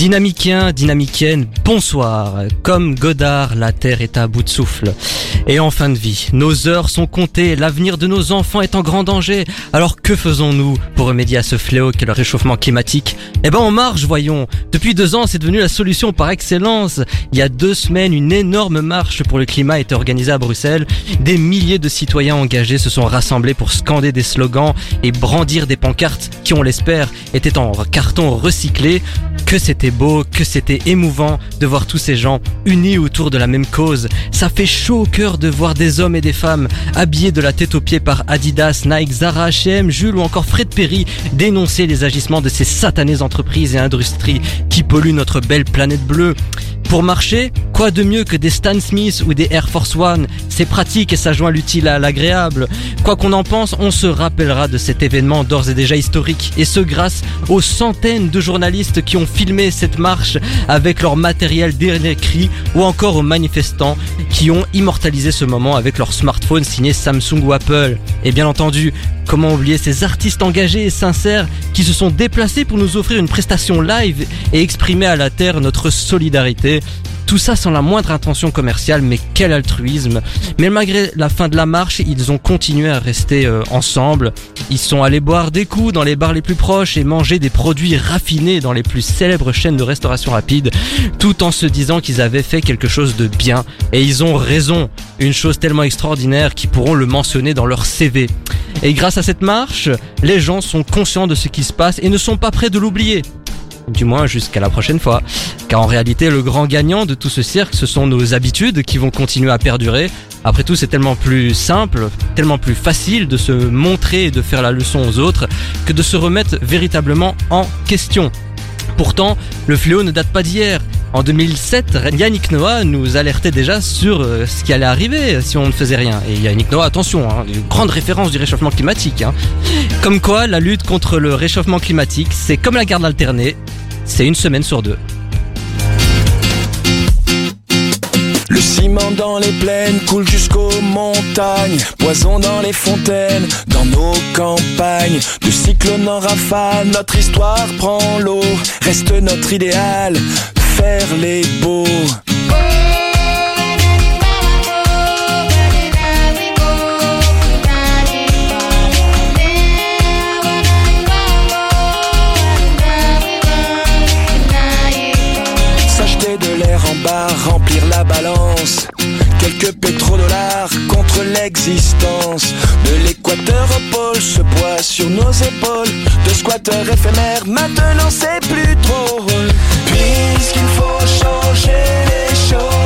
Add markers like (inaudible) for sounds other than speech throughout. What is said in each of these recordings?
Dynamicien, dynamicienne, bonsoir. Comme Godard, la terre est à bout de souffle. Et en fin de vie, nos heures sont comptées, l'avenir de nos enfants est en grand danger. Alors que faisons-nous pour remédier à ce fléau qu'est le réchauffement climatique? Eh ben on marche, voyons. Depuis deux ans, c'est devenu la solution par excellence. Il y a deux semaines, une énorme marche pour le climat a été organisée à Bruxelles. Des milliers de citoyens engagés se sont rassemblés pour scander des slogans et brandir des pancartes qui, on l'espère, étaient en carton recyclé. Que c'était beau, que c'était émouvant de voir tous ces gens unis autour de la même cause. Ça fait chaud au cœur de voir des hommes et des femmes habillés de la tête aux pieds par Adidas, Nike, Zara, H&M, Jules ou encore Fred Perry dénoncer les agissements de ces satanées entreprises et industries qui polluent notre belle planète bleue. Pour marcher, quoi de mieux que des Stan Smith ou des Air Force One? C'est pratique et ça joint l'utile à l'agréable. Quoi qu'on en pense, on se rappellera de cet événement d'ores et déjà historique. Et ce grâce aux centaines de journalistes qui ont filmé cette marche avec leur matériel dernier cri ou encore aux manifestants qui ont immortalisé ce moment avec leur smartphone signé Samsung ou Apple. Et bien entendu, comment oublier ces artistes engagés et sincères qui se sont déplacés pour nous offrir une prestation live et exprimer à la terre notre solidarité? Tout ça sans la moindre intention commerciale, mais quel altruisme. Mais malgré la fin de la marche, ils ont continué à rester euh, ensemble. Ils sont allés boire des coups dans les bars les plus proches et manger des produits raffinés dans les plus célèbres chaînes de restauration rapide, tout en se disant qu'ils avaient fait quelque chose de bien. Et ils ont raison, une chose tellement extraordinaire qu'ils pourront le mentionner dans leur CV. Et grâce à cette marche, les gens sont conscients de ce qui se passe et ne sont pas prêts de l'oublier du moins jusqu'à la prochaine fois. Car en réalité, le grand gagnant de tout ce cirque, ce sont nos habitudes qui vont continuer à perdurer. Après tout, c'est tellement plus simple, tellement plus facile de se montrer et de faire la leçon aux autres que de se remettre véritablement en question. Pourtant, le fléau ne date pas d'hier. En 2007, Yannick Noah nous alertait déjà sur euh, ce qui allait arriver si on ne faisait rien. Et Yannick Noah, attention, hein, une grande référence du réchauffement climatique. Hein. Comme quoi, la lutte contre le réchauffement climatique, c'est comme la garde alternée, c'est une semaine sur deux. Le ciment dans les plaines coule jusqu'aux montagnes, poison dans les fontaines, dans nos campagnes, de cyclone en rafale, notre histoire prend l'eau, reste notre idéal, faire les beaux. Quelques pétrodollars contre l'existence. De l'équateur au pôle, ce poids sur nos épaules. De squatteurs éphémères, maintenant c'est plus drôle. Puisqu'il faut changer les choses.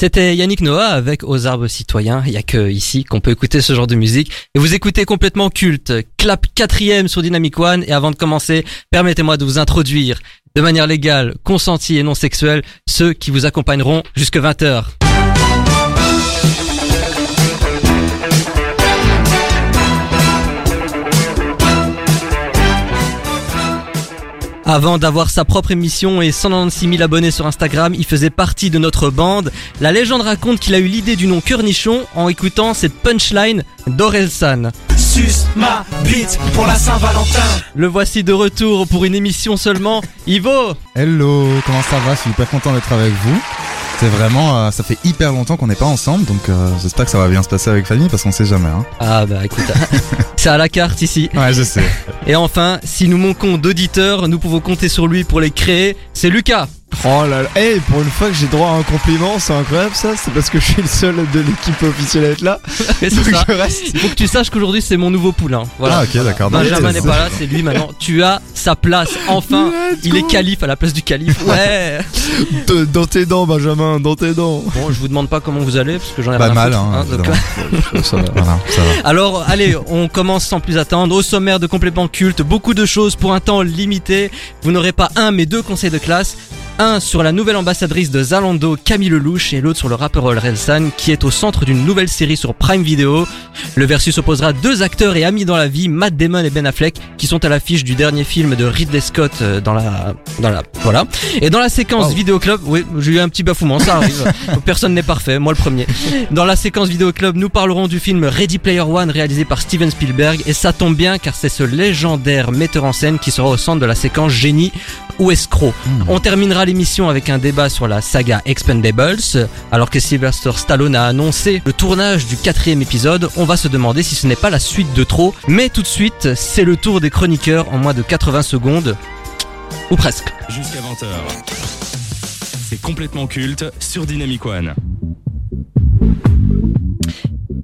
C'était Yannick Noah avec Aux arbres citoyens. Il y a que ici qu'on peut écouter ce genre de musique. Et vous écoutez complètement culte. Clap quatrième sur Dynamic One. Et avant de commencer, permettez-moi de vous introduire de manière légale, consentie et non sexuelle ceux qui vous accompagneront jusque 20h. Avant d'avoir sa propre émission et 196 000 abonnés sur Instagram, il faisait partie de notre bande. La légende raconte qu'il a eu l'idée du nom Nichon en écoutant cette punchline d'Orelsan. Sus ma bite pour la Saint-Valentin. Le voici de retour pour une émission seulement. Ivo Hello, comment ça va? Je suis hyper content d'être avec vous. C'est vraiment, euh, ça fait hyper longtemps qu'on n'est pas ensemble, donc euh, j'espère que ça va bien se passer avec Fanny parce qu'on sait jamais. Hein. Ah bah écoute, (laughs) c'est à la carte ici. Ouais, je sais. Et enfin, si nous manquons d'auditeurs, nous pouvons compter sur lui pour les créer. C'est Lucas. Oh là là, hey, pour une fois que j'ai droit à un compliment, c'est incroyable ça, c'est parce que je suis le seul de l'équipe officielle à être là. c'est Donc ça. je reste. Il faut que tu saches qu'aujourd'hui c'est mon nouveau poulain. Voilà. Ah ok, d'accord. Benjamin Non, n'est mais- pas là, c'est lui maintenant. Tu as sa place, enfin. (laughs) Il est calife à la place du calife. (laughs) Ouais. De- Dans tes dents, Benjamin, dans tes dents. Bon, je vous demande pas comment vous allez parce que j'en ai Pas mal, foutre, hein, donc, évidemment. Ça va. Voilà, ça va. Alors, allez, on commence sans plus attendre. Au sommaire de Complètement Culte, beaucoup de choses pour un temps limité. Vous n'aurez pas un, mais deux conseils de classe. Un sur la nouvelle ambassadrice de Zalando, Camille Lelouch, et l'autre sur le rappeur Orelsan, qui est au centre d'une nouvelle série sur Prime Video. Le versus opposera deux acteurs et amis dans la vie, Matt Damon et Ben Affleck, qui sont à l'affiche du dernier film de Ridley Scott euh, dans la, dans la, voilà. Et dans la séquence Wow. vidéo club, oui, j'ai eu un petit bafouement, ça arrive. (laughs) Personne n'est parfait, moi le premier. Dans la séquence vidéo club, nous parlerons du film Ready Player One réalisé par Steven Spielberg et ça tombe bien car c'est ce légendaire metteur en scène qui sera au centre de la séquence génie ou escroc. On terminera l'émission avec un débat sur la saga Expendables. Alors que Sylvester Stallone a annoncé le tournage du quatrième épisode, on va se demander si ce n'est pas la suite de trop. Mais tout de suite, c'est le tour des chroniqueurs en moins de 80 secondes. Ou presque. Jusqu'à 20h. C'est complètement culte sur Dynamic One.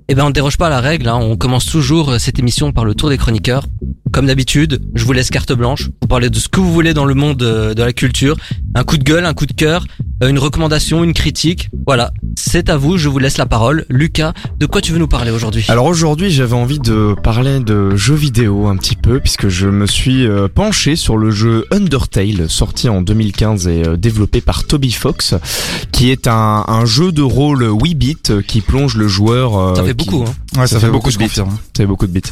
Eh ben on ne déroge pas à la règle, hein. on commence toujours euh, cette émission par le tour des chroniqueurs. Comme d'habitude, je vous laisse carte blanche pour parler de ce que vous voulez dans le monde euh, de la culture. Un coup de gueule, un coup de cœur, euh, une recommandation, une critique. Voilà, c'est à vous, je vous laisse la parole. Lucas, de quoi tu veux nous parler aujourd'hui? Alors aujourd'hui, j'avais envie de parler de jeux vidéo un petit peu, puisque je me suis penché sur le jeu Undertale, sorti en 2015 et développé par Toby Fox, qui est un, un jeu de rôle 8 bits euh, qui plonge le joueur... Ça fait qui- beaucoup, hein. Ouais, ça, fait beaucoup, de bits. confirme. Ça fait beaucoup de bits.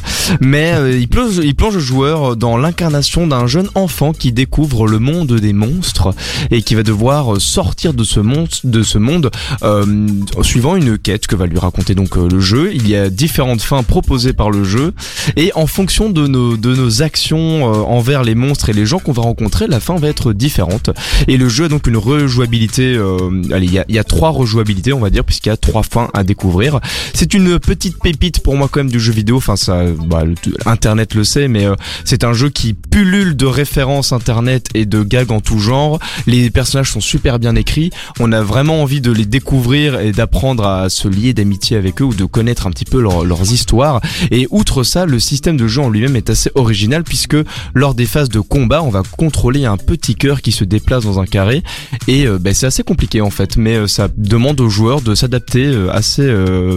Mais euh, il, plonge, il plonge le joueur dans l'incarnation d'un jeune enfant qui découvre le monde des monstres et qui va devoir sortir de ce monde, de ce monde euh, suivant une quête que va lui raconter donc euh, le jeu. Il y a différentes fins proposées par le jeu et en fonction de nos, de nos actions euh, envers les monstres et les gens qu'on va rencontrer, la fin va être différente. Et le jeu a donc une rejouabilité. euh, allez, il y a, il y a trois rejouabilités, on va dire, puisqu'il y a trois fins à découvrir. C'est une petite pépite pour moi quand même du jeu vidéo. Enfin, ça, bah, Internet le sait, mais euh, c'est un jeu qui pullule de références Internet et de gags en tout genre. Les personnages sont super bien écrits. On a vraiment envie de les découvrir et d'apprendre à se lier d'amitié avec eux ou de connaître un petit peu leur- leurs histoires. Et outre ça, le système de jeu en lui-même est assez original puisque lors des phases de combat, on va contrôler un petit cœur qui se déplace dans un carré et euh, ben, c'est assez compliqué en fait, mais euh, ça demande aux joueurs de s'adapter assez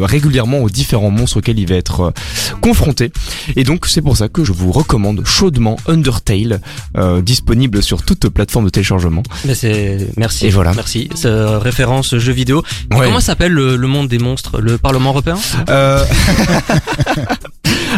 régulièrement aux différents monstres auxquels il va être euh, confronté. Et donc c'est pour ça que je vous recommande chaudement Undertale, euh, disponible sur toute plateforme de téléchargement. Mais c'est merci. Et voilà. Merci. Euh, référence jeu vidéo. Ouais. Comment s'appelle le, le monde des monstres? Le Parlement européen? Euh... (laughs)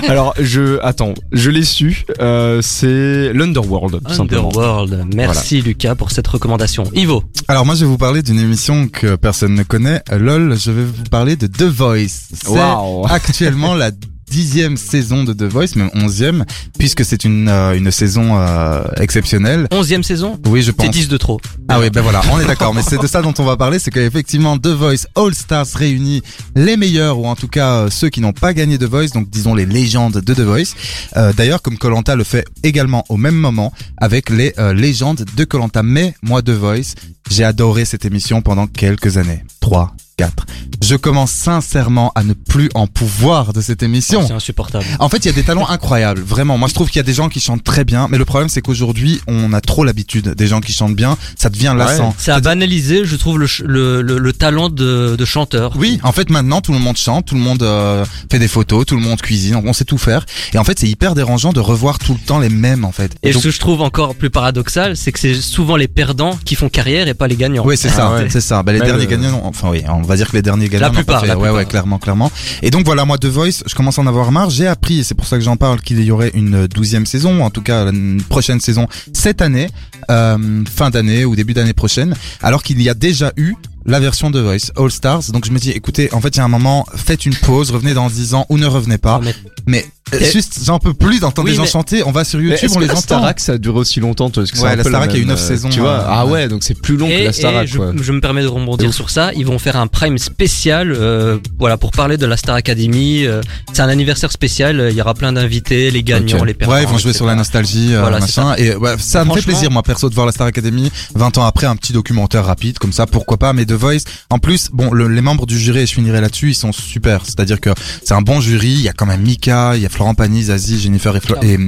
(laughs) Alors je attends, je l'ai su. Euh, c'est l'Underworld tout simplement. Underworld. Merci Lucas pour cette recommandation. Ivo. Alors moi je vais vous parler d'une émission que personne ne connaît. LOL, je vais vous parler de The Voice. C'est Waouh. actuellement la dixième saison de The Voice, même onzième, puisque c'est une, euh, une saison euh, exceptionnelle. Onzième saison? Oui, je C'est pense. 10 de trop. Ah oui, ben voilà, on est d'accord. Mais c'est de ça dont on va parler, c'est qu'effectivement The Voice All Stars réunit les meilleurs, ou en tout cas euh, ceux qui n'ont pas gagné The Voice, donc disons les légendes de The Voice. Euh, D'ailleurs, comme Colanta le fait également au même moment avec les euh, légendes de Colanta. Mais moi The Voice, j'ai adoré cette émission pendant quelques années. 3, 4. Je commence sincèrement à ne plus en pouvoir de cette émission. C'est insupportable. En fait, il y a des talents incroyables, vraiment. Moi, je trouve qu'il y a des gens qui chantent très bien, mais le problème, c'est qu'aujourd'hui, on a trop l'habitude des gens qui chantent bien. Ça devient lassant. Ça a banalisé, je trouve, le, le, le, le talent de, de chanteur. Oui, en fait, maintenant, tout le monde chante, tout le monde euh, fait des photos, tout le monde cuisine, on sait tout faire. Et en fait, c'est hyper dérangeant de revoir tout le temps les mêmes, en fait. Et Donc- ce que je trouve encore plus paradoxal, c'est que c'est souvent les perdants qui font carrière et pas les gagnants. Oui, c'est Ah ça, ouais. c'est ça. Bah, les derniers gagnants, enfin oui, on va dire que les derniers pas plupart, fait- la ouais, plupart. ouais, clairement, clairement. Et donc voilà, moi, The Voice, je commence à en avoir marre. J'ai appris, et c'est pour ça que j'en parle, qu'il y aurait une douzième saison, ou en tout cas une prochaine saison cette année, euh, fin d'année ou début d'année prochaine, alors qu'il y a déjà eu la version de Voice All Stars. Donc je me dis, écoutez, en fait, il y a un moment, faites une pause, revenez dans 10 ans ou ne revenez pas. Mais- juste, j'en peux plus d'entendre Oui, des gens chanter. On va sur YouTube, on que les la entend. Starac, ça a duré aussi longtemps, toi, parce que Ouais, un la Starac, la il y a eu même, neuf euh, saisons, Tu vois, euh, ah ouais. donc c'est plus long que la Starac, je, quoi. je me permets de rebondir sur ça. Ils vont faire un prime spécial, euh, voilà, pour parler de la Star Academy. euh, c'est un anniversaire spécial. Il y aura plein d'invités, les gagnants, les perdants. Ouais, ils vont jouer etc. sur la nostalgie, Voilà, c'est machin. Et ouais, ça me fait plaisir, moi, perso, de voir la Star Academy. 20 ans après, un petit documentaire rapide, comme ça, pourquoi pas. Mais The Voice, en plus, bon, le- les membres du jury, et je finirai là-dessus, ils sont super. C'est-à-dire que c'est un bon jury. Il y a quand même Mika, il y a Florent Pagny, Zazie, Jennifer et, Flo- et,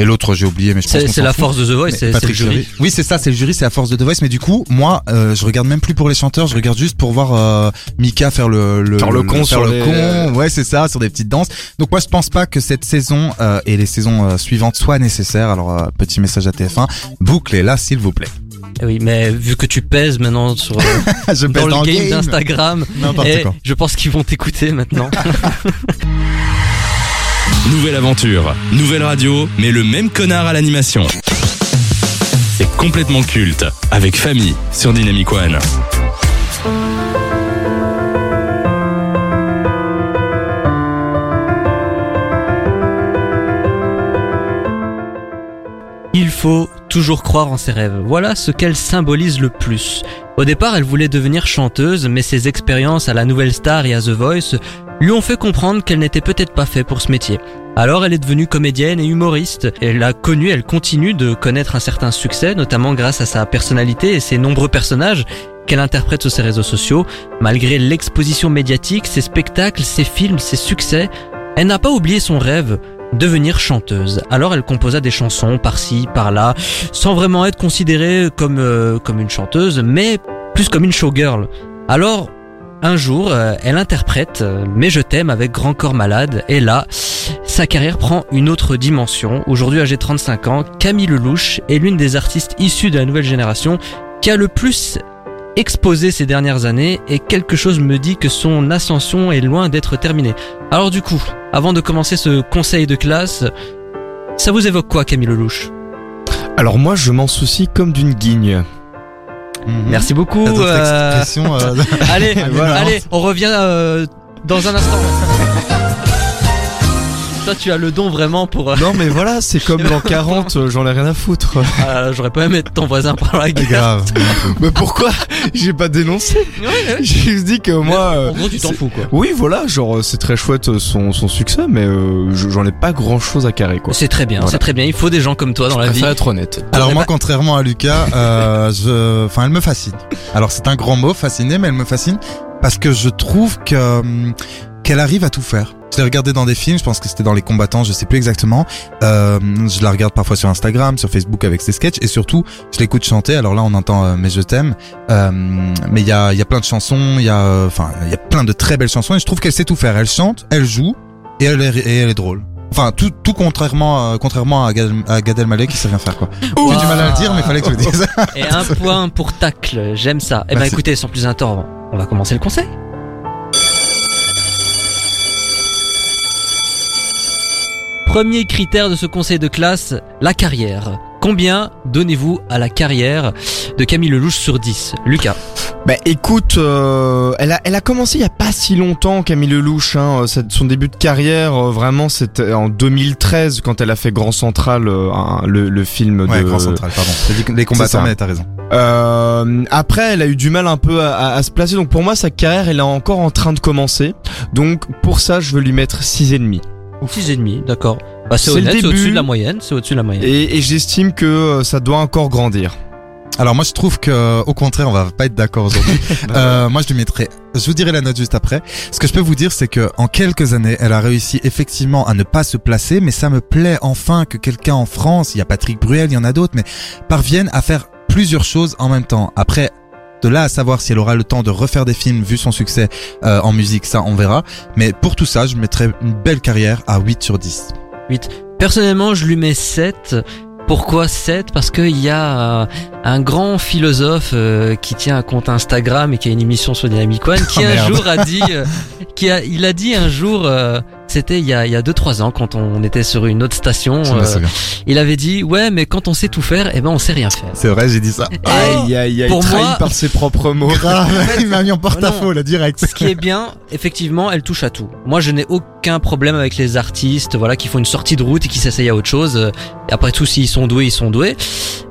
et l'autre, j'ai oublié, mais je pense C'est la fout. force de The Voice, c'est le Patrick jury. Oui, c'est ça, c'est le jury, c'est la force de The Voice. Mais du coup, moi, euh, je regarde même plus pour les chanteurs, je regarde juste pour voir euh, Mika faire le, le Faire le con faire sur le les- con. Ouais, c'est ça, sur des petites danses. Donc moi, je pense pas que cette saison euh, et les saisons euh, suivantes soient nécessaires. Alors, euh, petit message à TF1, bouclez-là, s'il vous plaît. Eh Oui, mais vu que tu pèses maintenant sur, (laughs) je dans pèse le dans game, game. d'Instagram, quoi. je pense qu'ils vont t'écouter maintenant. (laughs) Nouvelle aventure, nouvelle radio, mais le même connard à l'animation. C'est complètement culte, avec famille sur Dynamic One. Il faut toujours croire en ses rêves. Voilà ce qu'elle symbolise le plus. Au départ, elle voulait devenir chanteuse, mais ses expériences à la Nouvelle Star et à The Voice lui ont fait comprendre qu'elle n'était peut-être pas faite pour ce métier. Alors elle est devenue comédienne et humoriste. Elle a connu, elle continue de connaître un certain succès, notamment grâce à sa personnalité et ses nombreux personnages qu'elle interprète sur ses réseaux sociaux. Malgré l'exposition médiatique, ses spectacles, ses films, ses succès, elle n'a pas oublié son rêve, devenir chanteuse. Alors elle composa des chansons par-ci, par-là, sans vraiment être considérée comme, euh, comme une chanteuse, mais plus comme une showgirl. Alors, un jour, euh, elle interprète euh, Mais je t'aime avec Grand Corps Malade, et là, sa carrière prend une autre dimension. Aujourd'hui, âgée de 35 ans, Camille Lelouch est l'une des artistes issues de la nouvelle génération qui a le plus exposé ces dernières années et quelque chose me dit que son ascension est loin d'être terminée. Alors du coup, avant de commencer ce conseil de classe, ça vous évoque quoi Camille Lelouch? Alors moi, je m'en soucie comme d'une guigne. Mhm. Merci beaucoup. Euh, euh, (laughs) Allez, (laughs) Voilà. allez, on revient euh, dans un instant. Toi, tu as le don vraiment pour. euh, Non mais voilà, c'est comme (laughs) l'an 40, euh, j'en ai rien à foutre. (laughs) ah, J'aurais pas aimé être ton voisin par la grave. (laughs) Mais pourquoi J'ai pas dénoncé. Ouais, ouais. J'ai juste dit que moi... euh, en gros, tu t'en fous quoi. Oui, voilà, genre euh, c'est très chouette euh, son, son succès, mais euh, je- j'en ai pas grand chose à carrer quoi. C'est très bien, Voilà. c'est très bien. Il faut des gens comme toi dans la vie. préfère être honnête. Alors moi, contrairement à Lucas, euh, je, enfin, elle me fascine. Alors c'est un grand mot, fasciné, mais elle me fascine parce que je trouve que hum, qu'elle arrive à tout faire. Je l'ai regardé dans des films, je pense que c'était dans Les Combattants, je sais plus exactement. Euh, je la regarde parfois sur Instagram, sur Facebook avec ses sketchs, et surtout, je l'écoute chanter. Alors là, on entend euh, Mais je t'aime, Euh, mais il y a, il y a plein de chansons, il y a, euh, enfin, il y a plein de très belles chansons, et je trouve qu'elle sait tout faire. Elle chante, elle joue, et elle est, et elle est drôle. Enfin, tout, tout contrairement, euh, contrairement à Gad, à Gad Elmaleh qui sait rien faire quoi. J'ai du mal à le dire, mais fallait que je le (laughs) dise. Et un point pour tacle, j'aime ça. Eh ben Merci. écoutez, sans plus attendre, on va commencer le conseil. Premier critère de ce conseil de classe, la carrière. Combien donnez-vous à la carrière de Camille Lelouch sur 10 Lucas Bah écoute, euh, elle, a, elle a commencé il y a pas si longtemps, Camille Lelouch. Hein, euh, son début de carrière, euh, vraiment, c'était en 2013 quand elle a fait Grand Central, euh, le, le film Ouais, de. Grand Central, pardon. Les combattants, mais t'as raison. Euh, après, elle a eu du mal un peu à, à- à se placer. Donc pour moi, sa carrière, elle est encore en train de commencer. Donc pour ça, je veux lui mettre six et demi. 6,5, d'accord. Bah, c'est honnête, au-dessus de la moyenne, c'est au-dessus de la moyenne. Et, et j'estime que euh, ça doit encore grandir. Alors moi je trouve que au contraire on va pas être d'accord aujourd'hui. (laughs) euh, moi je lui mettrais, je vous dirai la note juste après. Ce que je peux vous dire c'est que en quelques années elle a réussi effectivement à ne pas se placer, mais ça me plaît enfin que quelqu'un en France, il y a Patrick Bruel, il y en a d'autres, mais parvienne à faire plusieurs choses en même temps. Après de là à savoir si elle aura le temps de refaire des films vu son succès euh, en musique, ça on verra. Mais pour tout ça je mettrais une belle carrière à 8 sur 10. 8. Personnellement, je lui mets 7. Pourquoi 7 Parce qu'il y a euh, un grand philosophe euh, qui tient un compte Instagram et qui a une émission sur Dynamic One (laughs) qui Oh, un merde. jour a dit, euh, qui a, il a dit un jour, euh, c'était il y a il y a deux trois ans quand on était sur une autre station, euh, il avait dit ouais mais quand on sait tout faire, eh ben on sait rien faire. C'est vrai j'ai dit ça. Aïe aïe aïe, Pour trahi moi- par ses propres mots. Grave, (laughs) il m'a mis en porte-à-faux là direct. Ce qui est bien, effectivement, elle touche à tout. Moi, je n'ai aucun problème avec les artistes, voilà, qui font une sortie de route et qui s'essayent à autre chose. Euh, après tout, s'ils sont doués, ils sont doués.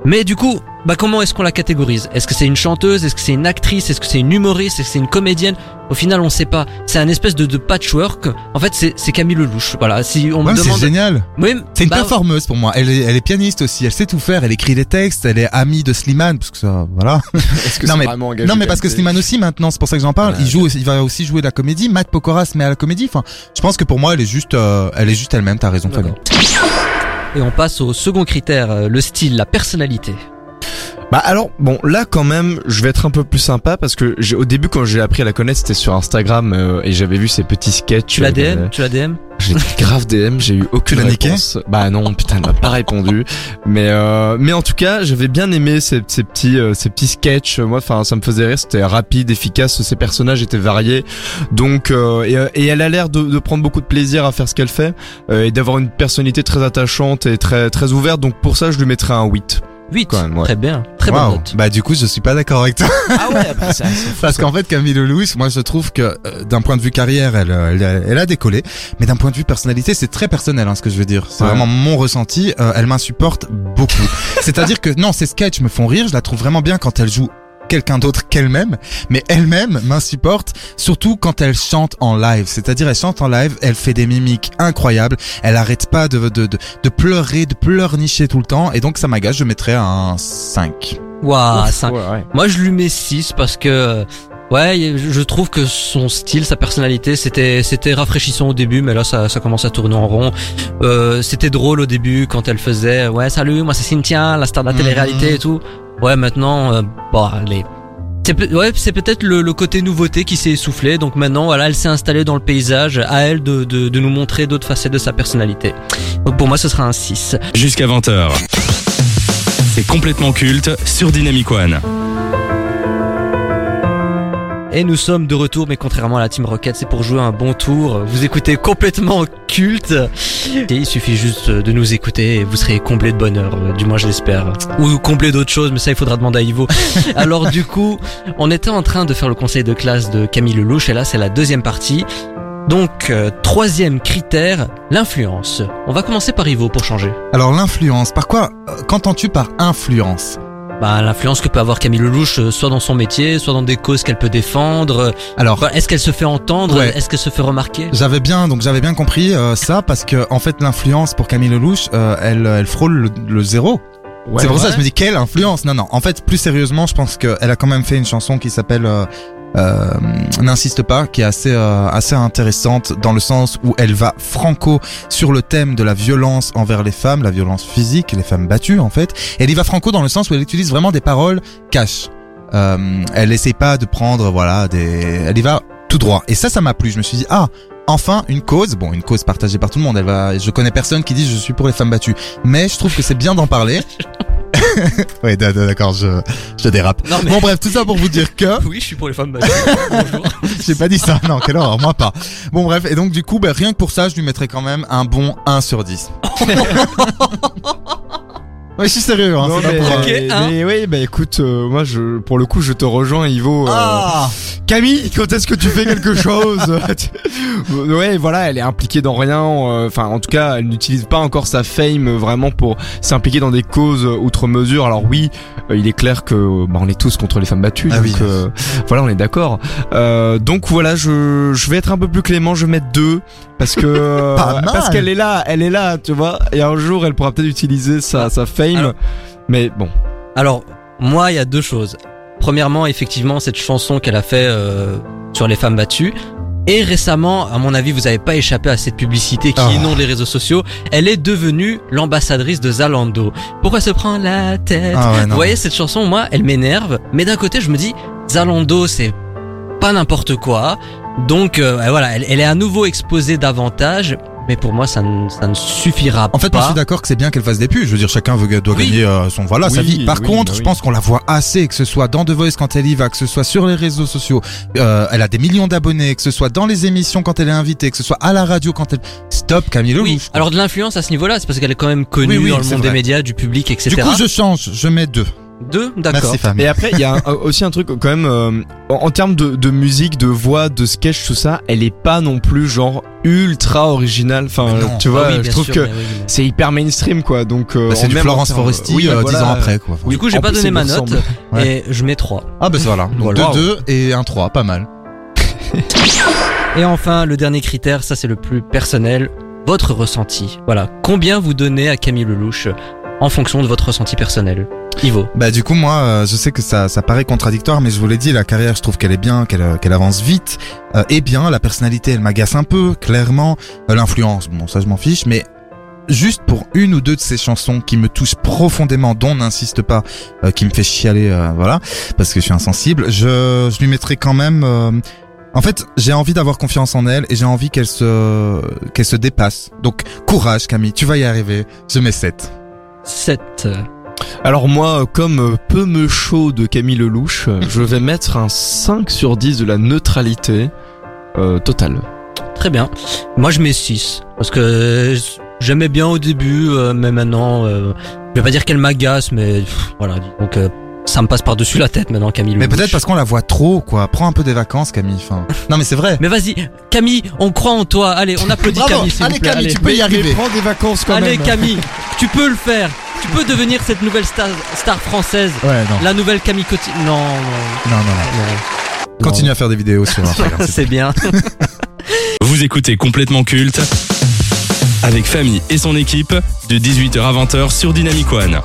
Mais du coup, bah comment est-ce qu'on la catégorise? Est-ce que c'est une chanteuse? Est-ce que c'est une actrice? Est-ce que c'est une humoriste? Est-ce que c'est une comédienne? Au final, on sait pas. C'est un espèce de, de patchwork. En fait, c'est c'est Camille Lelouch. Voilà. Si on Ouais, me c'est demande, génial. oui, C'est une bah, performeuse pour moi. Elle est, elle est pianiste aussi. Elle sait tout faire. Elle écrit les textes. Elle est amie de Slimane parce que ça, voilà. (laughs) Est-ce que Non, c'est mais- vraiment engagé non mais parce que Slimane aussi maintenant, c'est pour ça que j'en parle. Il joue, il va aussi jouer de la comédie. Matt Pokora se met à la comédie. Enfin, je pense que pour moi, elle est juste, euh, elle est juste elle-même. T'as raison, Fabien. Et on passe au second critère, euh, le style, la personnalité. Bah alors bon là quand même je vais être un peu plus sympa parce que j'ai au début quand j'ai appris à la connaître c'était sur Instagram euh, et j'avais vu ses petits sketchs. Tu la DM euh, Tu la DM J'ai grave DM, j'ai eu aucune l'as réponse. Bah non, putain, elle m'a pas répondu. Mais euh, mais en tout cas, j'avais bien aimé ces, ces petits euh, ces petits sketchs. Moi, enfin, ça me faisait rire. C'était rapide, efficace. Ses personnages étaient variés. Donc euh, et, et elle a l'air de, de prendre beaucoup de plaisir à faire ce qu'elle fait euh, et d'avoir une personnalité très attachante et très très ouverte. Donc pour ça, je lui mettrais un 8. 8. Quand même, ouais. Très bien. Très bonne Waouh. note. Bah du coup, je suis pas d'accord avec toi. Ah ouais, après (laughs) ça. Parce qu'en fait, Camille Lelouch, moi je trouve que euh, d'un point de vue carrière, elle, euh, elle, a- elle a décollé, mais d'un point de vue personnalité, c'est très personnel, hein, ce que je veux dire. C'est Ouais. vraiment mon ressenti. euh, elle m'insupporte beaucoup. (laughs) C'est-à-dire que non, ses sketchs me font rire. Je la trouve vraiment bien quand elle joue quelqu'un d'autre qu'elle-même, mais elle-même m'insupporte, surtout quand elle chante en live. C'est-à-dire, elle chante en live, elle fait des mimiques incroyables, elle arrête pas de, de, de, de pleurer, de pleurnicher tout le temps, et donc ça m'agace, je mettrais un 5. Waouh, ça- Ouais, ouais. Moi, je lui mets 6 parce que ouais, je trouve que son style, sa personnalité, c'était c'était rafraîchissant au début, mais là ça ça commence à tourner en rond. Euh, c'était drôle au début quand elle faisait ouais, salut, moi c'est Cynthia, la star de la Mhm. télé-réalité et tout. Ouais, maintenant euh, bon, allez. C'est peut- ouais, c'est peut-être le, côté nouveauté qui s'est essoufflé. Donc maintenant, voilà, elle s'est installée dans le paysage. À elle de, de, de nous montrer d'autres facettes de sa personnalité. Donc pour moi, ce sera un 6. Jusqu'à 20h. C'est complètement culte sur Dynamic One. Et nous sommes de retour, mais contrairement à la Team Rocket, c'est pour jouer un bon tour. Vous écoutez complètement culte. Et il suffit juste de nous écouter et vous serez comblé de bonheur, euh, du moins je l'espère. Ou comblé d'autres choses, mais ça il faudra demander à Ivo. (laughs) Alors du coup, on était en train de faire le conseil de classe de Camille Lelouch et là c'est la deuxième partie. Donc, euh, troisième critère, l'influence. On va commencer par Ivo pour changer. Alors l'influence, par quoi euh, qu'entends-tu par influence? Bah, l'influence que peut avoir Camille Lelouch, euh, soit dans son métier, soit dans des causes qu'elle peut défendre. euh, Alors Bah, Est-ce qu'elle se fait entendre? Ouais. Est-ce qu'elle se fait remarquer? J'avais bien, donc j'avais bien compris euh, ça parce que en fait l'influence pour Camille Lelouch, euh, elle, elle frôle le, le zéro. c'est pour ça que je me dis quelle influence? Non, non. En fait, plus sérieusement, je pense qu'elle a quand même fait une chanson qui s'appelle euh, euh, N'insiste pas, qui est assez euh, assez intéressante dans le sens où elle va franco sur le thème de la violence envers les femmes, la violence physique, les femmes battues en fait. Elle y va franco dans le sens où elle utilise vraiment des paroles cash. Euh, elle essaie pas de prendre voilà des, elle y va tout droit. Et ça, ça m'a plu. Je me suis dit ah enfin une cause, bon une cause partagée par tout le monde. Elle va, je connais personne qui dit je suis pour les femmes battues, mais je trouve que c'est bien d'en parler. (laughs) (laughs) oui, d'accord, je, je dérape. Non, mais- Bon bref, tout ça pour vous dire que (laughs) Oui, je suis pour les femmes battues. (laughs) Bonjour. j'ai pas dit ça. Non, quelle horreur, moi pas. Bon bref, et donc du coup, bah, rien que pour ça, je lui mettrais quand même un bon 1 sur 10. Ouais, je suis sérieux, hein. Non, pas mais, pour, euh, hein. mais oui, bah écoute, euh, moi je, pour le coup, je te rejoins, Ivo. euh, Ah Camille, quand est-ce que tu fais quelque (laughs) chose? (laughs) Ouais, voilà, elle est impliquée dans rien. euh, Enfin, en tout cas, elle n'utilise pas encore sa fame vraiment pour s'impliquer dans des causes outre mesure. Alors oui, euh, il est clair que bah, on est tous contre les femmes battues. Ah donc oui. euh, voilà, on est d'accord. Euh, donc voilà, je, je vais être un peu plus clément. Je vais mettre deux parce que (laughs) Pas mal. parce qu'elle est là, elle est là, tu vois. Et un jour, elle pourra peut-être utiliser sa sa fame. Alors- mais bon. Alors, moi, il y a deux choses. Premièrement, effectivement, cette chanson qu'elle a fait euh, sur les femmes battues. Et récemment, à mon avis, vous n'avez pas échappé à cette publicité qui Oh. inonde les réseaux sociaux. Elle est devenue l'ambassadrice de Zalando. Pourquoi se prend la tête Ah ouais. Vous voyez, cette chanson, moi, elle m'énerve. Mais d'un côté, je me dis, Zalando, c'est pas n'importe quoi. Donc euh, voilà, elle, elle est à nouveau exposée davantage. Mais pour moi, ça ne, ça ne suffira En fait, pas. moi, je suis d'accord que c'est bien qu'elle fasse des pubs. Je veux dire, chacun veut, doit Oui. gagner euh, son voilà sa vie. Par oui, contre, je pense qu'on la voit assez, que ce soit dans The Voice quand elle y va, que ce soit sur les réseaux sociaux. Euh, elle a des millions d'abonnés, que ce soit dans les émissions quand elle est invitée, que ce soit à la radio quand elle. Stop, Camille Lelouch. alors de l'influence à ce niveau-là, c'est parce qu'elle est quand même connue Oui, oui, dans le monde vrai. des médias, du public, etc. du coup, je change. Je mets deux. Deux, d'accord. Et après, il y a un- aussi un truc quand même euh, en, en termes de, de musique, de voix, de sketch, tout ça, elle est pas non plus genre ultra originale. Enfin, non. tu Ah vois, oui, je trouve sûr, que oui, c'est hyper mainstream quoi. Donc euh, Bah, c'est du Florence en Foresti oui, euh, voilà. dix ans après, quoi. Du coup, j'ai pas donné ma note. Ouais. et je mets 3. Ah, bah voilà. (laughs) Donc Voilà. deux, deux et un 3, pas mal. (laughs) Et enfin, le dernier critère, ça c'est le plus personnel, votre ressenti. Voilà, combien vous donnez à Camille Lelouch? En fonction de votre ressenti personnel Ivo. Bah du coup moi euh, je sais que ça ça paraît contradictoire mais je vous l'ai dit la carrière je trouve qu'elle est bien qu'elle euh, qu'elle avance vite euh, et bien la personnalité elle m'agace un peu clairement Euh, l'influence bon ça je m'en fiche mais juste pour une ou deux de ces chansons qui me touchent profondément dont n'insiste pas euh, qui me fait chialer euh, voilà parce que je suis insensible je je lui mettrai quand même euh, en fait, j'ai envie d'avoir confiance en elle et j'ai envie qu'elle se qu'elle se dépasse. Donc courage Camille, tu vas y arriver. Je mets 7. 7. Alors moi, comme peu me chaud de Camille Lelouch, (laughs) je vais mettre un 5 sur 10 de la neutralité euh, totale. Très bien. Moi je mets 6. Parce que j'aimais bien au début, euh, mais maintenant, euh, je vais pas dire qu'elle m'agace, mais pff, voilà, donc euh, ça me passe par-dessus la tête maintenant Camille Mais peut-être parce qu'on la voit trop, quoi. Prends un peu des vacances, Camille. Enfin, (laughs) non, mais c'est vrai. Mais vas-y, Camille, on croit en toi. Allez, on applaudit Bravo. Camille, s'il Allez, vous plaît. Camille, Allez. tu peux y arriver. prends des vacances quand Allez même. Camille, tu peux le faire. Tu peux devenir cette nouvelle star, star française. Ouais, non, La nouvelle Camille Coty. Non, non, non, non, non. non. Continue à faire des vidéos sur (laughs) Instagram. C'est bien. (laughs) Vous écoutez complètement culte avec Famille et son équipe de 18h à 20h sur Dynamic One.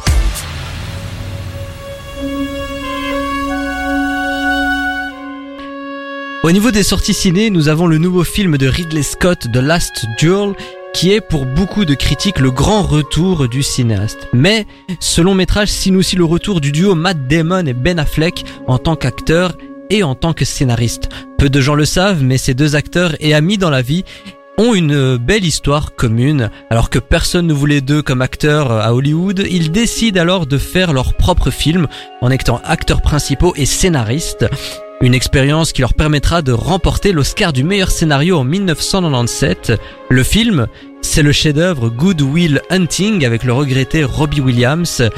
Au niveau des sorties ciné, nous avons le nouveau film de Ridley Scott, The Last Duel, qui est pour beaucoup de critiques le grand retour du cinéaste. Mais ce long métrage signe aussi le retour du duo Matt Damon et Ben Affleck en tant qu'acteurs et en tant que scénaristes. Peu de gens le savent, mais ces deux acteurs et amis dans la vie ont une belle histoire commune. Alors que personne ne voulait d'eux comme acteurs à Hollywood, ils décident alors de faire leur propre film en étant acteurs principaux et scénaristes. Une expérience qui leur permettra de remporter l'Oscar du meilleur scénario en 1997. Le film, c'est le chef-d'œuvre Good Will Hunting avec le regretté Robbie Williams.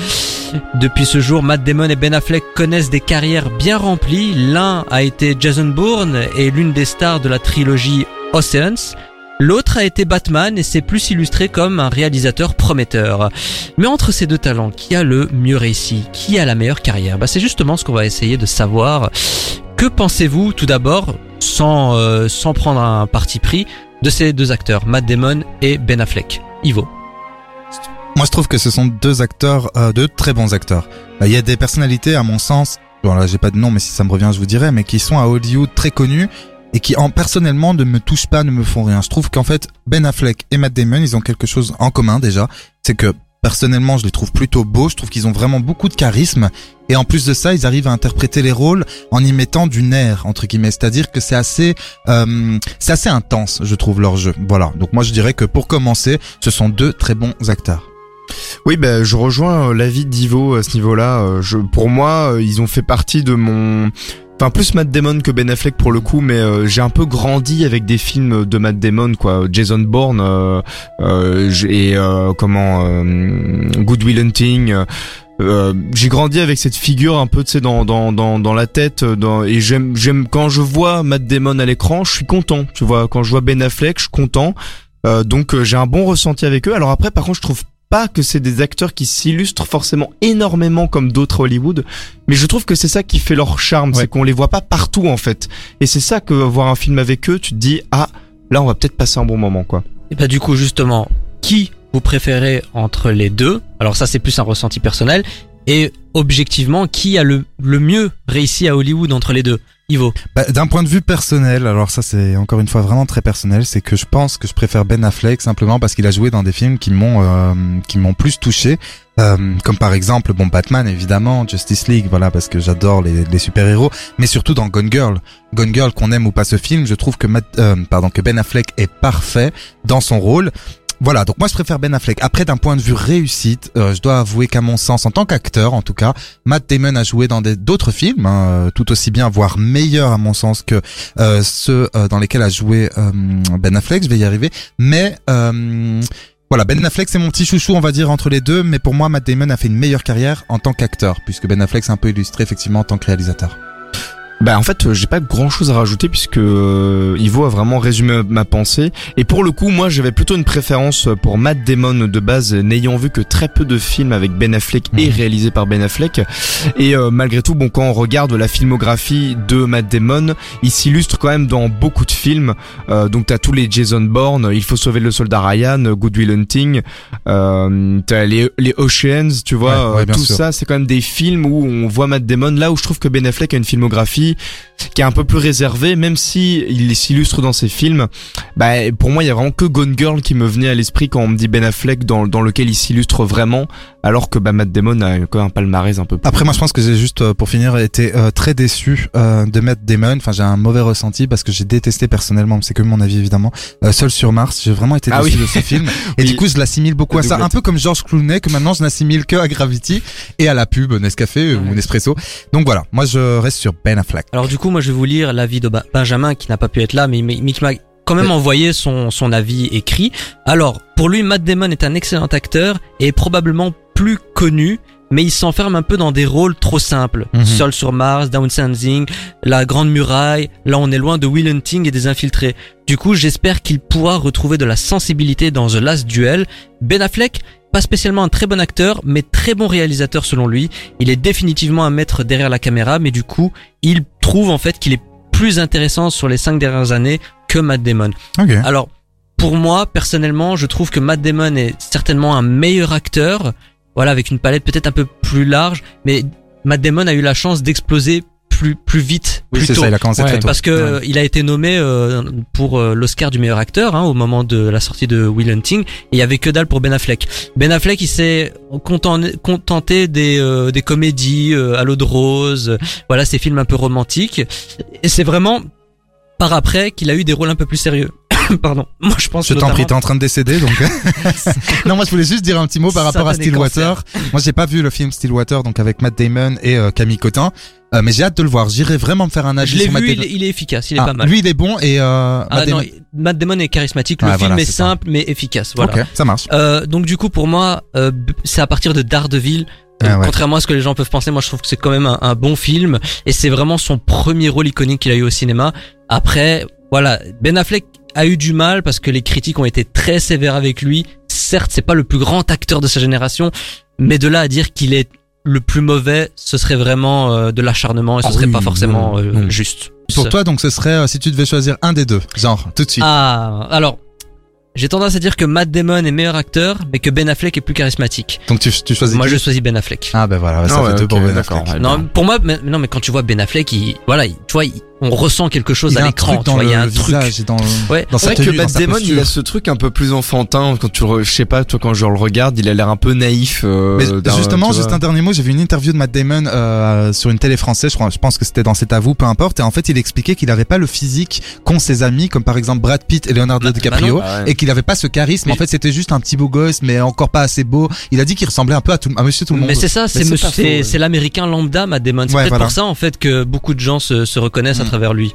Depuis ce jour, Matt Damon et Ben Affleck connaissent des carrières bien remplies. L'un a été Jason Bourne et l'une des stars de la trilogie Oceans. L'autre a été Batman et s'est plus illustré comme un réalisateur prometteur. Mais entre ces deux talents, qui a le mieux réussi? Qui a la meilleure carrière? Bah, C'est justement ce qu'on va essayer de savoir. Que pensez-vous tout d'abord, sans, euh, sans prendre un parti pris, de ces deux acteurs, Matt Damon et Ben Affleck? Ivo. Moi, je trouve que ce sont deux acteurs, euh, deux très bons acteurs. Euh, Il y a des personnalités, à mon sens, bon là, j'ai pas de nom, mais si ça me revient, je vous dirai, mais qui sont à Hollywood très connus et qui, en personnellement, ne me touchent pas, ne me font rien. Je trouve qu'en fait, Ben Affleck et Matt Damon, ils ont quelque chose en commun déjà, c'est que personnellement, je les trouve plutôt beaux. Je trouve qu'ils ont vraiment beaucoup de charisme. Et en plus de ça, ils arrivent à interpréter les rôles en y mettant du nerf entre guillemets. C'est-à-dire que c'est assez, euh, c'est assez intense, je trouve leur jeu. Voilà. Donc moi, je dirais que pour commencer, ce sont deux très bons acteurs. Oui, ben je rejoins euh, l'avis d'Ivo à ce niveau-là. Euh, pour moi, euh, ils ont fait partie de mon, enfin plus Matt Damon que Ben Affleck pour le coup, mais euh, j'ai un peu grandi avec des films de Matt Damon, quoi. Jason Bourne euh, euh, et euh, comment euh, Good Will Hunting. euh, j'ai grandi avec cette figure un peu tu sais dans dans dans dans la tête dans, et j'aime j'aime quand je vois Matt Damon à l'écran je suis content tu vois quand je vois Ben Affleck je suis content Euh, donc j'ai un bon ressenti avec eux alors après par contre je trouve pas que c'est des acteurs qui s'illustrent forcément énormément comme d'autres à Hollywood, mais je trouve que c'est ça qui fait leur charme, Ouais. c'est qu'on les voit pas partout en fait. Et c'est ça que voir un film avec eux, tu te dis ah là on va peut-être passer un bon moment quoi. Et bah du coup justement, qui vous préférez entre les deux? Alors ça c'est plus un ressenti personnel. Et objectivement, qui a le, le mieux réussi à Hollywood entre les deux Ivo. Bah, D'un point de vue personnel, alors ça c'est encore une fois vraiment très personnel, c'est que je pense que je préfère Ben Affleck simplement parce qu'il a joué dans des films qui m'ont euh, qui m'ont plus touché, euh, comme par exemple bon Batman évidemment, Justice League, voilà parce que j'adore les, les super héros, mais surtout dans Gone Girl, Gone Girl qu'on aime ou pas ce film, je trouve que euh, pardon que Ben Affleck est parfait dans son rôle. Voilà, donc moi je préfère Ben Affleck. Après, d'un point de vue réussite, euh, je dois avouer qu'à mon sens, en tant qu'acteur en tout cas, Matt Damon a joué dans d'autres films, hein, euh, tout aussi bien, voire meilleurs à mon sens que euh, ceux dans lesquels a joué Ben Affleck. Je vais y arriver, mais voilà, Ben Affleck c'est mon petit chouchou, on va dire entre les deux, mais pour moi, Matt Damon a fait une meilleure carrière en tant qu'acteur, puisque Ben Affleck s'est un peu illustré effectivement en tant que réalisateur. Bah en fait euh, j'ai pas grand chose à rajouter puisque euh, Ivo a vraiment résumé ma pensée et pour le coup moi j'avais plutôt une préférence pour Matt Damon de base n'ayant vu que très peu de films avec Ben Affleck et Mhm. réalisés par Ben Affleck et euh, malgré tout bon quand on regarde la filmographie de Matt Damon il s'illustre quand même dans beaucoup de films euh, donc t'as tous les Jason Bourne Il faut sauver le soldat Ryan Good Will Hunting euh, t'as les, les Oceans tu vois Ouais, ouais, euh, tout sûr. ça c'est quand même des films où on voit Matt Damon là où je trouve que Ben Affleck a une filmographie qui est un peu plus réservé, même si il s'illustre dans ses films. Bah, pour moi, il y a vraiment que Gone Girl qui me venait à l'esprit quand on me dit Ben Affleck dans, dans lequel il s'illustre vraiment, alors que bah, Matt Damon a quand même un palmarès un peu plus. Après moi je pense que j'ai juste euh, pour finir été euh, très déçu euh, de Matt Damon. Enfin j'ai un mauvais ressenti parce que j'ai détesté personnellement, c'est que mon avis évidemment. Euh, Seul sur Mars, j'ai vraiment été Ah déçu oui. de ce film. (laughs) Et Oui. du coup je l'assimile beaucoup à ça, un peu comme George Clooney que maintenant je n'assimile que à Gravity et à la pub Nescafé euh, ou Nespresso. Donc voilà, moi je reste sur Ben Affleck. Alors du coup, moi je vais vous lire l'avis de Ba- Benjamin qui n'a pas pu être là, mais, mais, mais qui m'a quand même envoyé son, son avis écrit. Alors, pour lui, Matt Damon est un excellent acteur et est probablement plus connu, mais il s'enferme un peu dans des rôles trop simples. Mhm. Seul sur Mars, Downsizing, La Grande Muraille, là on est loin de Will Hunting et des Infiltrés. Du coup, j'espère qu'il pourra retrouver de la sensibilité dans The Last Duel. Ben Affleck, pas spécialement un très bon acteur, mais très bon réalisateur selon lui. Il est définitivement un maître derrière la caméra, mais du coup, il trouve en fait qu'il est plus intéressant sur les cinq dernières années que Matt Damon. Ok. Alors, pour moi, personnellement, je trouve que Matt Damon est certainement un meilleur acteur, voilà, avec une palette peut-être un peu plus large, mais Matt Damon a eu la chance d'exploser plus plus vite, Oui plus c'est tôt. ça, il a commencé Ouais, très tôt. Parce que euh, il a été nommé euh, pour euh, l'Oscar du meilleur acteur hein, au moment de la sortie de Will Hunting. Et il y avait que dalle pour Ben Affleck. Ben Affleck, il s'est conten- contenté des euh, des comédies euh, à l'eau de rose, voilà ces films un peu romantiques. Et c'est vraiment par après qu'il a eu des rôles un peu plus sérieux. (coughs) Pardon. Moi, je pense Je t'en prie, t'es en train de décéder donc. (laughs) (laughs) non, moi je voulais juste dire un petit mot par rapport à Stillwater. (laughs) Moi j'ai pas vu le film Stillwater donc avec Matt Damon et euh, Camille Cotin, Euh, mais j'ai hâte de le voir. J'irai vraiment me faire un avis Je l'ai sur Matt vu, il il est efficace, il est Ah, pas mal. Lui il est bon et euh, ah Matt non, Damon- Matt Damon est charismatique. Le Ouais, film voilà, est simple mais efficace. Voilà. Ok, ça marche. Euh, donc du coup pour moi euh, c'est à partir de Daredevil Ah ouais. contrairement à ce que les gens peuvent penser moi je trouve que c'est quand même un, un bon film et c'est vraiment son premier rôle iconique qu'il a eu au cinéma après voilà Ben Affleck a eu du mal parce que les critiques ont été très sévères avec lui certes c'est pas le plus grand acteur de sa génération mais de là à dire qu'il est le plus mauvais ce serait vraiment euh, de l'acharnement et ce Ah serait oui, pas forcément non, euh, non. juste Pour toi donc ce serait euh, si tu devais choisir un des deux, genre tout de suite. ah alors j'ai tendance à dire que Matt Damon est meilleur acteur mais que Ben Affleck est plus charismatique Donc tu, tu choisis moi je choisis Ben Affleck Ah ben voilà, ça Ah fait ouais, deux pour Ben Affleck. ouais. Non, pour moi, mais- non, mais quand tu vois Ben Affleck, il, voilà, il- tu vois, il- on ressent quelque chose Il à l'écran. le il y a un truc. dans, Ouais. dans C'est sa vrai que tenue, Matt sa Damon, il a ce truc un peu plus enfantin quand tu le, je sais pas, toi quand je le regarde, il a l'air un peu naïf. euh, Mais justement, juste un dernier mot, j'ai vu une interview de Matt Damon euh, sur une télé française, je, crois, je pense que c'était dans cet avou, peu importe, et en fait il expliquait qu'il n'avait pas le physique qu'ont ses amis, comme par exemple Brad Pitt et Leonardo Bah, DiCaprio, bah non. Ah ouais. et qu'il n'avait pas ce charisme, Mais- en fait c'était juste un petit beau gosse, mais encore pas assez beau. Il a dit qu'il ressemblait un peu à, tout, à Monsieur Tout le Monde. Mais c'est ça, c'est l'américain lambda, Matt Damon. C'est Ouais, peut-être voilà. pour ça en fait que beaucoup de gens se, se reconnaissent à Mm. Travers lui.